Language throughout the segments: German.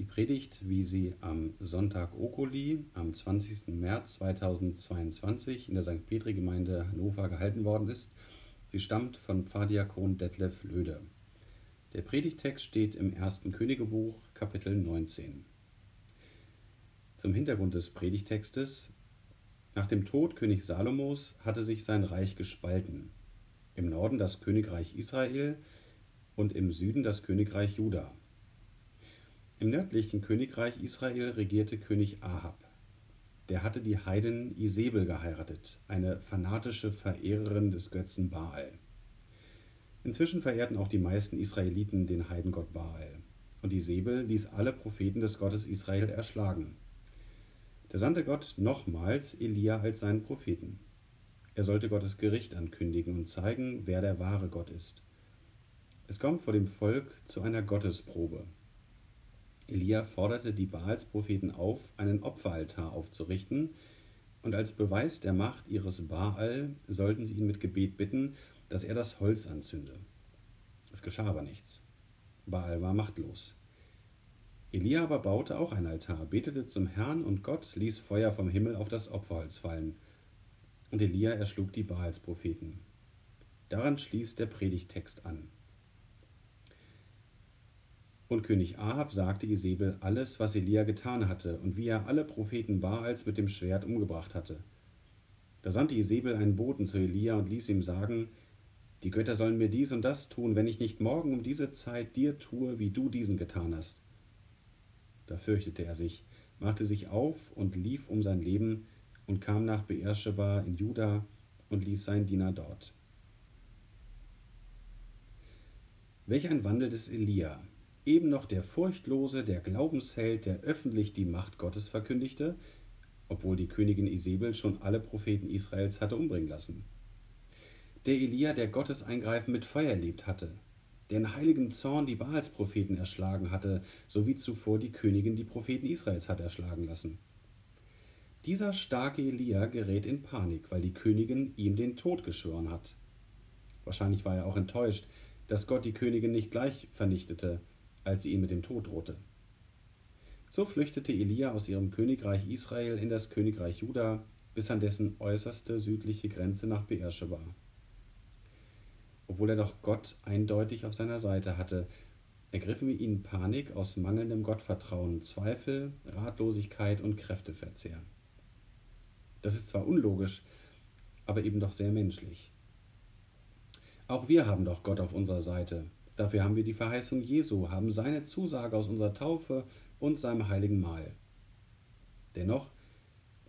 Die Predigt, wie sie am Sonntag Okuli am 20. März 2022 in der St. Petri-Gemeinde Hannover gehalten worden ist, sie stammt von Pfarrdiakon Detlef Löde. Der Predigtext steht im ersten Königebuch, Kapitel 19. Zum Hintergrund des Predigtextes nach dem Tod König Salomos hatte sich sein Reich gespalten. Im Norden das Königreich Israel und im Süden das Königreich Juda. Im nördlichen Königreich Israel regierte König Ahab. Der hatte die Heidin Isabel geheiratet, eine fanatische Verehrerin des Götzen Baal. Inzwischen verehrten auch die meisten Israeliten den Heidengott Baal. Und Isabel ließ alle Propheten des Gottes Israel erschlagen. Da sandte Gott nochmals Elia als seinen Propheten. Er sollte Gottes Gericht ankündigen und zeigen, wer der wahre Gott ist. Es kommt vor dem Volk zu einer Gottesprobe. Elia forderte die Baalspropheten auf, einen Opferaltar aufzurichten, und als Beweis der Macht ihres Baal sollten sie ihn mit Gebet bitten, dass er das Holz anzünde. Es geschah aber nichts. Baal war machtlos. Elia aber baute auch ein Altar, betete zum Herrn und Gott ließ Feuer vom Himmel auf das Opferholz fallen. Und Elia erschlug die Baalspropheten. Daran schließt der Predigtext an. Und König Ahab sagte Isabel alles, was Elia getan hatte und wie er alle Propheten Baals mit dem Schwert umgebracht hatte. Da sandte Isabel einen Boten zu Elia und ließ ihm sagen, die Götter sollen mir dies und das tun, wenn ich nicht morgen um diese Zeit dir tue, wie du diesen getan hast. Da fürchtete er sich, machte sich auf und lief um sein Leben und kam nach Beersheba in Juda und ließ seinen Diener dort. Welch ein Wandel des Elia, eben noch der Furchtlose, der Glaubensheld, der öffentlich die Macht Gottes verkündigte, obwohl die Königin Isabel schon alle Propheten Israels hatte umbringen lassen. Der Elia, der Gottes Eingreifen mit Feuer erlebt hatte, der in heiligem Zorn die Baalspropheten erschlagen hatte, so wie zuvor die Königin die Propheten Israels hat erschlagen lassen. Dieser starke Elia gerät in Panik, weil die Königin ihm den Tod geschworen hat. Wahrscheinlich war er auch enttäuscht, dass Gott die Königin nicht gleich vernichtete, als sie ihn mit dem Tod drohte. So flüchtete Elia aus ihrem Königreich Israel in das Königreich Juda bis an dessen äußerste südliche Grenze nach Beersheba. Obwohl er doch Gott eindeutig auf seiner Seite hatte, ergriffen ihn Panik aus mangelndem Gottvertrauen, Zweifel, Ratlosigkeit und Kräfteverzehr. Das ist zwar unlogisch, aber eben doch sehr menschlich. Auch wir haben doch Gott auf unserer Seite, Dafür haben wir die Verheißung Jesu, haben seine Zusage aus unserer Taufe und seinem heiligen Mahl. Dennoch,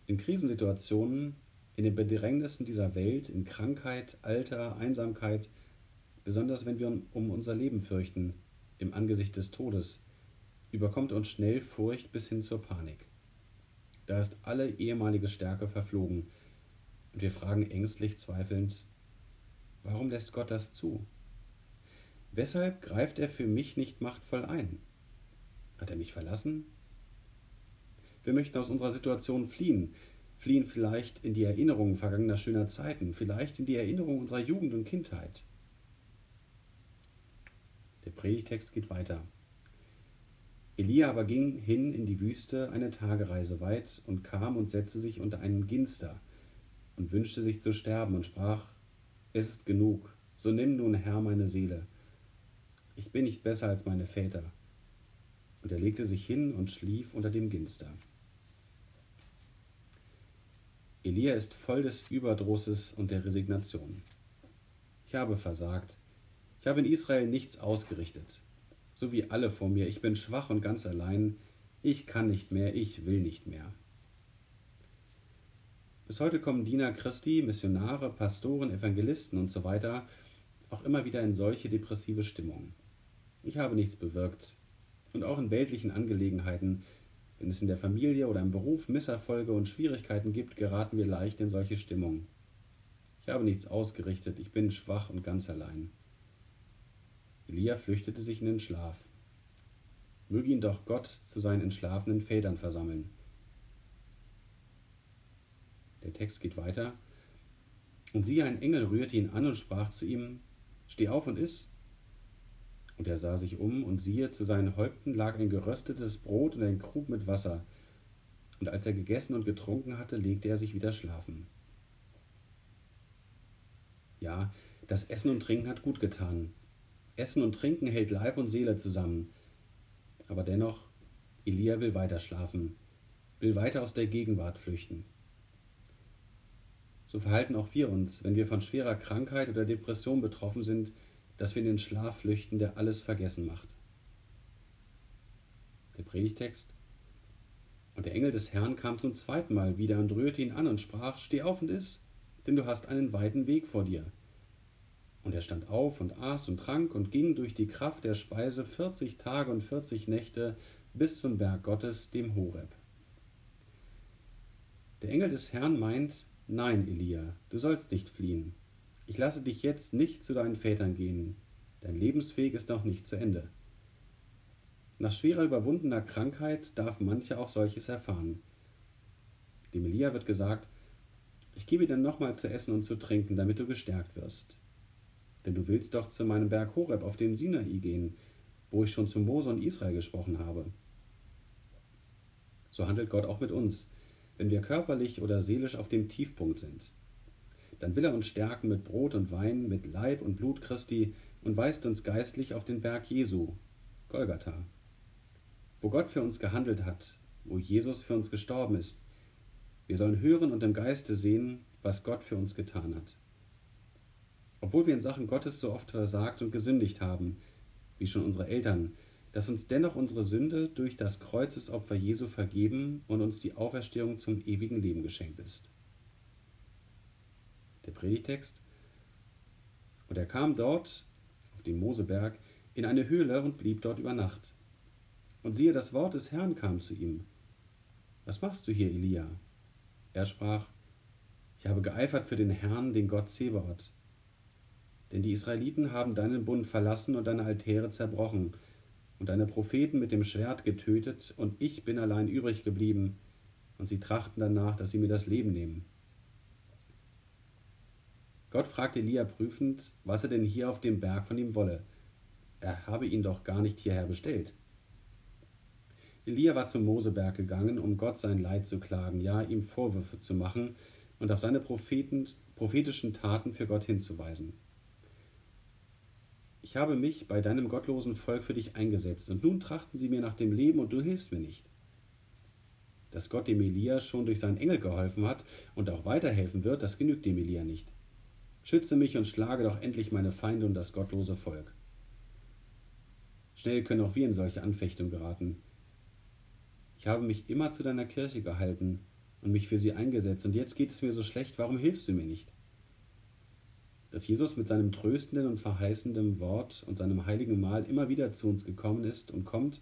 in Krisensituationen, in den Bedrängnissen dieser Welt, in Krankheit, Alter, Einsamkeit, besonders wenn wir um unser Leben fürchten, im Angesicht des Todes, überkommt uns schnell Furcht bis hin zur Panik. Da ist alle ehemalige Stärke verflogen, und wir fragen ängstlich zweifelnd, warum lässt Gott das zu? Weshalb greift er für mich nicht machtvoll ein? Hat er mich verlassen? Wir möchten aus unserer Situation fliehen, fliehen vielleicht in die Erinnerungen vergangener schöner Zeiten, vielleicht in die Erinnerung unserer Jugend und Kindheit. Der Predigtext geht weiter. Elia aber ging hin in die Wüste eine Tagereise weit und kam und setzte sich unter einen Ginster und wünschte sich zu sterben und sprach, es ist genug, so nimm nun Herr meine Seele ich bin nicht besser als meine Väter. Und er legte sich hin und schlief unter dem Ginster. Elia ist voll des Überdrusses und der Resignation. Ich habe versagt. Ich habe in Israel nichts ausgerichtet. So wie alle vor mir. Ich bin schwach und ganz allein. Ich kann nicht mehr. Ich will nicht mehr. Bis heute kommen Diener Christi, Missionare, Pastoren, Evangelisten und so weiter auch immer wieder in solche depressive Stimmungen. Ich habe nichts bewirkt. Und auch in weltlichen Angelegenheiten, wenn es in der Familie oder im Beruf Misserfolge und Schwierigkeiten gibt, geraten wir leicht in solche Stimmung. Ich habe nichts ausgerichtet, ich bin schwach und ganz allein. Elia flüchtete sich in den Schlaf. Möge ihn doch Gott zu seinen entschlafenen Vätern versammeln. Der Text geht weiter. Und siehe, ein Engel rührte ihn an und sprach zu ihm: Steh auf und iss. Und er sah sich um, und siehe, zu seinen Häupten lag ein geröstetes Brot und ein Krug mit Wasser. Und als er gegessen und getrunken hatte, legte er sich wieder schlafen. Ja, das Essen und Trinken hat gut getan. Essen und Trinken hält Leib und Seele zusammen. Aber dennoch, Elia will weiter schlafen, will weiter aus der Gegenwart flüchten. So verhalten auch wir uns, wenn wir von schwerer Krankheit oder Depression betroffen sind, dass wir in den Schlaf flüchten, der alles vergessen macht. Der Predigtext. Und der Engel des Herrn kam zum zweiten Mal wieder und rührte ihn an und sprach: Steh auf und iss, denn du hast einen weiten Weg vor dir. Und er stand auf und aß und trank und ging durch die Kraft der Speise vierzig Tage und vierzig Nächte bis zum Berg Gottes, dem Horeb. Der Engel des Herrn meint, Nein, Elia, du sollst nicht fliehen. Ich lasse dich jetzt nicht zu deinen Vätern gehen. Dein Lebensweg ist noch nicht zu Ende. Nach schwerer überwundener Krankheit darf mancher auch solches erfahren. Dem Elia wird gesagt, ich gebe dir nochmal zu essen und zu trinken, damit du gestärkt wirst. Denn du willst doch zu meinem Berg Horeb auf dem Sinai gehen, wo ich schon zu Mose und Israel gesprochen habe. So handelt Gott auch mit uns wenn wir körperlich oder seelisch auf dem Tiefpunkt sind. Dann will er uns stärken mit Brot und Wein, mit Leib und Blut Christi und weist uns geistlich auf den Berg Jesu, Golgatha, wo Gott für uns gehandelt hat, wo Jesus für uns gestorben ist. Wir sollen hören und im Geiste sehen, was Gott für uns getan hat. Obwohl wir in Sachen Gottes so oft versagt und gesündigt haben, wie schon unsere Eltern, dass uns dennoch unsere Sünde durch das Kreuzesopfer Jesu vergeben und uns die Auferstehung zum ewigen Leben geschenkt ist. Der Predigtext. Und er kam dort, auf dem Moseberg, in eine Höhle und blieb dort über Nacht. Und siehe, das Wort des Herrn kam zu ihm. Was machst du hier, Elia? Er sprach, ich habe geeifert für den Herrn, den Gott Zebaoth. Denn die Israeliten haben deinen Bund verlassen und deine Altäre zerbrochen, und deine Propheten mit dem Schwert getötet, und ich bin allein übrig geblieben, und sie trachten danach, dass sie mir das Leben nehmen. Gott fragte Elia prüfend, was er denn hier auf dem Berg von ihm wolle. Er habe ihn doch gar nicht hierher bestellt. Elia war zum Moseberg gegangen, um Gott sein Leid zu klagen, ja, ihm Vorwürfe zu machen und auf seine Propheten, prophetischen Taten für Gott hinzuweisen. Ich habe mich bei deinem gottlosen Volk für dich eingesetzt, und nun trachten sie mir nach dem Leben, und du hilfst mir nicht. Dass Gott dem Elia schon durch seinen Engel geholfen hat und auch weiterhelfen wird, das genügt dem Elia nicht. Schütze mich und schlage doch endlich meine Feinde und das gottlose Volk. Schnell können auch wir in solche Anfechtungen geraten. Ich habe mich immer zu deiner Kirche gehalten und mich für sie eingesetzt, und jetzt geht es mir so schlecht, warum hilfst du mir nicht? dass Jesus mit seinem tröstenden und verheißenden Wort und seinem heiligen Mahl immer wieder zu uns gekommen ist und kommt,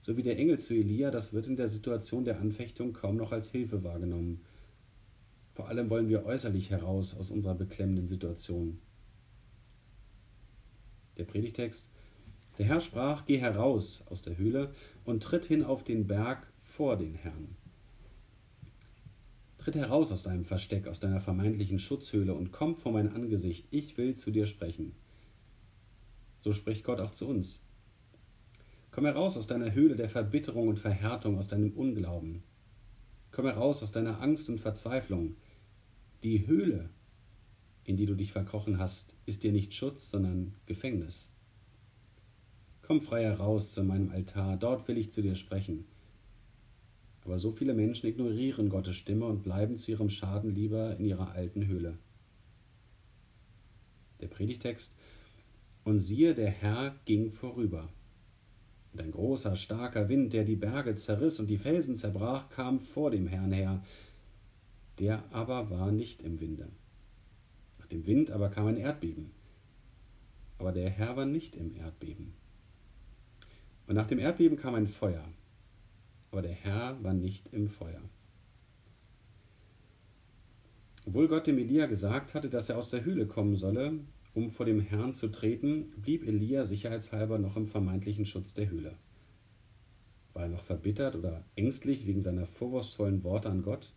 so wie der Engel zu Elia, das wird in der Situation der Anfechtung kaum noch als Hilfe wahrgenommen. Vor allem wollen wir äußerlich heraus aus unserer beklemmenden Situation. Der Predigtext Der Herr sprach, geh heraus aus der Höhle und tritt hin auf den Berg vor den Herrn. Tritt heraus aus deinem Versteck, aus deiner vermeintlichen Schutzhöhle und komm vor mein Angesicht, ich will zu dir sprechen. So spricht Gott auch zu uns. Komm heraus aus deiner Höhle der Verbitterung und Verhärtung, aus deinem Unglauben. Komm heraus aus deiner Angst und Verzweiflung. Die Höhle, in die du dich verkrochen hast, ist dir nicht Schutz, sondern Gefängnis. Komm frei heraus zu meinem Altar, dort will ich zu dir sprechen. Aber so viele Menschen ignorieren Gottes Stimme und bleiben zu ihrem Schaden lieber in ihrer alten Höhle. Der Predigtext Und siehe, der Herr ging vorüber. Und ein großer, starker Wind, der die Berge zerriss und die Felsen zerbrach, kam vor dem Herrn her. Der aber war nicht im Winde. Nach dem Wind aber kam ein Erdbeben. Aber der Herr war nicht im Erdbeben. Und nach dem Erdbeben kam ein Feuer aber der Herr war nicht im Feuer. Obwohl Gott dem Elia gesagt hatte, dass er aus der Höhle kommen solle, um vor dem Herrn zu treten, blieb Elia sicherheitshalber noch im vermeintlichen Schutz der Höhle. War er noch verbittert oder ängstlich wegen seiner vorwurfsvollen Worte an Gott?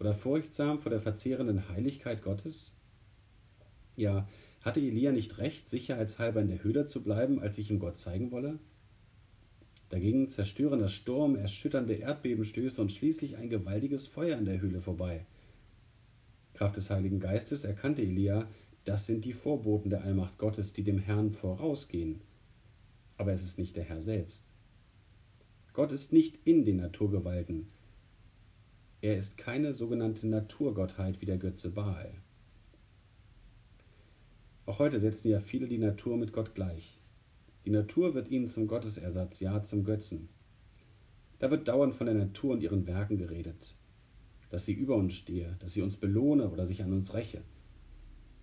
Oder furchtsam vor der verzehrenden Heiligkeit Gottes? Ja, Hatte Elia nicht recht, sicherheitshalber in der Höhle zu bleiben, als sich ihm Gott zeigen wolle? Dagegen zerstören das Sturm, erschütternde Erdbebenstöße und schließlich ein gewaltiges Feuer in der Höhle vorbei. Kraft des Heiligen Geistes erkannte Elia, das sind die Vorboten der Allmacht Gottes, die dem Herrn vorausgehen. Aber es ist nicht der Herr selbst. Gott ist nicht in den Naturgewalten. Er ist keine sogenannte Naturgottheit wie der Götze Baal. Auch heute setzen ja viele die Natur mit Gott gleich. Die Natur wird ihnen zum Gottesersatz, ja zum Götzen. Da wird dauernd von der Natur und ihren Werken geredet, dass sie über uns stehe, dass sie uns belohne oder sich an uns räche.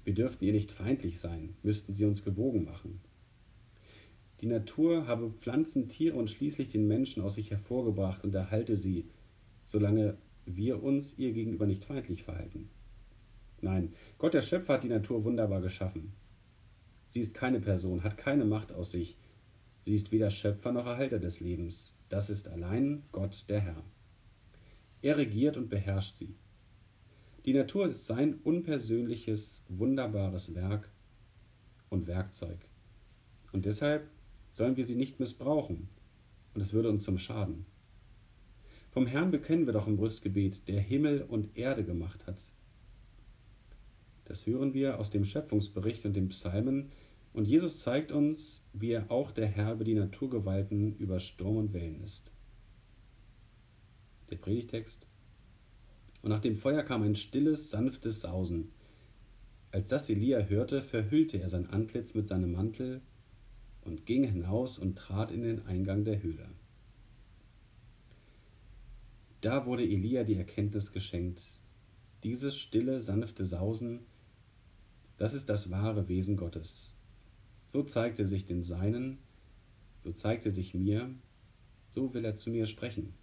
Wir dürften ihr nicht feindlich sein, müssten sie uns gewogen machen. Die Natur habe Pflanzen, Tiere und schließlich den Menschen aus sich hervorgebracht und erhalte sie, solange wir uns ihr gegenüber nicht feindlich verhalten. Nein, Gott der Schöpfer hat die Natur wunderbar geschaffen. Sie ist keine Person, hat keine Macht aus sich. Sie ist weder Schöpfer noch Erhalter des Lebens. Das ist allein Gott der Herr. Er regiert und beherrscht sie. Die Natur ist sein unpersönliches, wunderbares Werk und Werkzeug. Und deshalb sollen wir sie nicht missbrauchen, und es würde uns zum Schaden. Vom Herrn bekennen wir doch im Brüstgebet, der Himmel und Erde gemacht hat. Das hören wir aus dem Schöpfungsbericht und den Psalmen. Und Jesus zeigt uns, wie er auch der Herr über die Naturgewalten, über Sturm und Wellen ist. Der Predigtext. Und nach dem Feuer kam ein stilles, sanftes Sausen. Als das Elia hörte, verhüllte er sein Antlitz mit seinem Mantel und ging hinaus und trat in den Eingang der Höhle. Da wurde Elia die Erkenntnis geschenkt. Dieses stille, sanfte Sausen das ist das wahre Wesen Gottes. So zeigt er sich den Seinen, so zeigt er sich mir, so will er zu mir sprechen.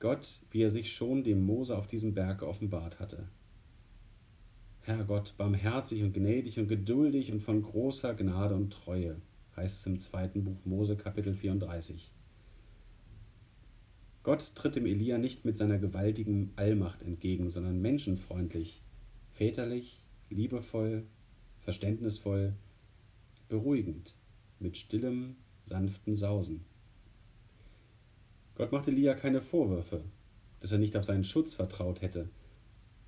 Gott, wie er sich schon dem Mose auf diesem Berg offenbart hatte. Herr Gott, barmherzig und gnädig und geduldig und von großer Gnade und Treue, heißt es im zweiten Buch Mose Kapitel 34. Gott tritt dem Elia nicht mit seiner gewaltigen Allmacht entgegen, sondern menschenfreundlich, väterlich, liebevoll, verständnisvoll, beruhigend, mit stillem, sanften Sausen. Gott machte Elia keine Vorwürfe, dass er nicht auf seinen Schutz vertraut hätte,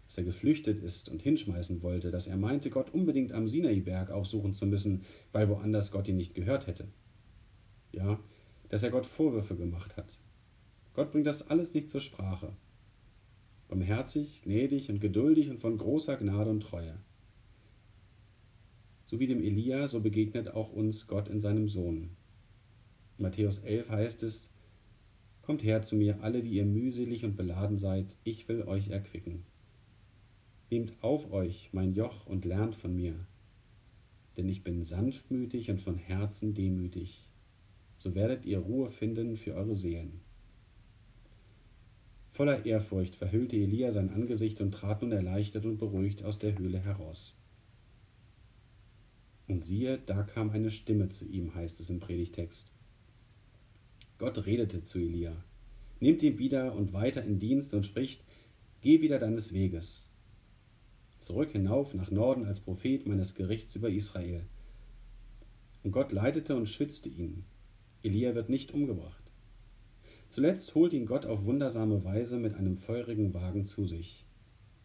dass er geflüchtet ist und hinschmeißen wollte, dass er meinte, Gott unbedingt am Sinaiberg aufsuchen zu müssen, weil woanders Gott ihn nicht gehört hätte. Ja, dass er Gott Vorwürfe gemacht hat. Gott bringt das alles nicht zur Sprache. Barmherzig, gnädig und geduldig und von großer Gnade und Treue. So wie dem Elia, so begegnet auch uns Gott in seinem Sohn. In Matthäus 11 heißt es, Kommt her zu mir, alle, die ihr mühselig und beladen seid, ich will euch erquicken. Nehmt auf euch mein Joch und lernt von mir, denn ich bin sanftmütig und von Herzen demütig, so werdet ihr Ruhe finden für eure Seelen. Voller Ehrfurcht verhüllte Elia sein Angesicht und trat nun erleichtert und beruhigt aus der Höhle heraus. Und siehe, da kam eine Stimme zu ihm, heißt es im Predigtext. Gott redete zu Elia, nimmt ihn wieder und weiter in Dienst und spricht, Geh wieder deines Weges. Zurück hinauf nach Norden als Prophet meines Gerichts über Israel. Und Gott leitete und schützte ihn. Elia wird nicht umgebracht. Zuletzt holt ihn Gott auf wundersame Weise mit einem feurigen Wagen zu sich.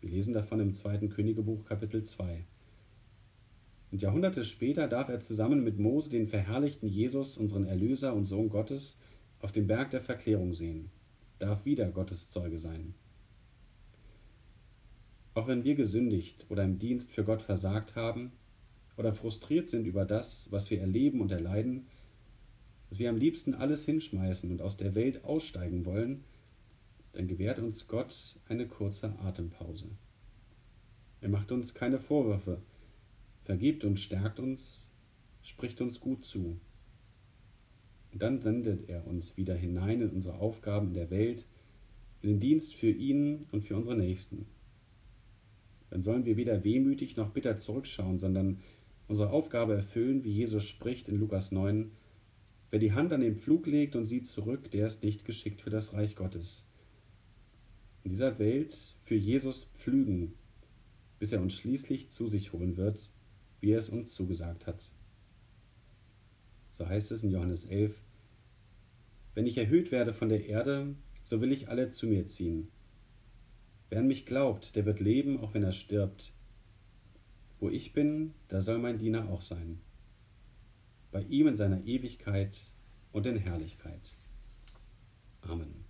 Wir lesen davon im zweiten Königebuch Kapitel 2. Und Jahrhunderte später darf er zusammen mit Mose den verherrlichten Jesus, unseren Erlöser und Sohn Gottes, auf dem Berg der Verklärung sehen, darf wieder Gottes Zeuge sein. Auch wenn wir gesündigt oder im Dienst für Gott versagt haben oder frustriert sind über das, was wir erleben und erleiden, dass wir am liebsten alles hinschmeißen und aus der Welt aussteigen wollen, dann gewährt uns Gott eine kurze Atempause. Er macht uns keine Vorwürfe, vergibt und stärkt uns, spricht uns gut zu. Und dann sendet er uns wieder hinein in unsere Aufgaben in der Welt, in den Dienst für ihn und für unsere Nächsten. Dann sollen wir weder wehmütig noch bitter zurückschauen, sondern unsere Aufgabe erfüllen, wie Jesus spricht in Lukas 9, Wer die Hand an den Pflug legt und sieht zurück, der ist nicht geschickt für das Reich Gottes. In dieser Welt für Jesus pflügen, bis er uns schließlich zu sich holen wird wie er es uns zugesagt hat. So heißt es in Johannes 11, Wenn ich erhöht werde von der Erde, so will ich alle zu mir ziehen. Wer an mich glaubt, der wird leben, auch wenn er stirbt. Wo ich bin, da soll mein Diener auch sein. Bei ihm in seiner Ewigkeit und in Herrlichkeit. Amen.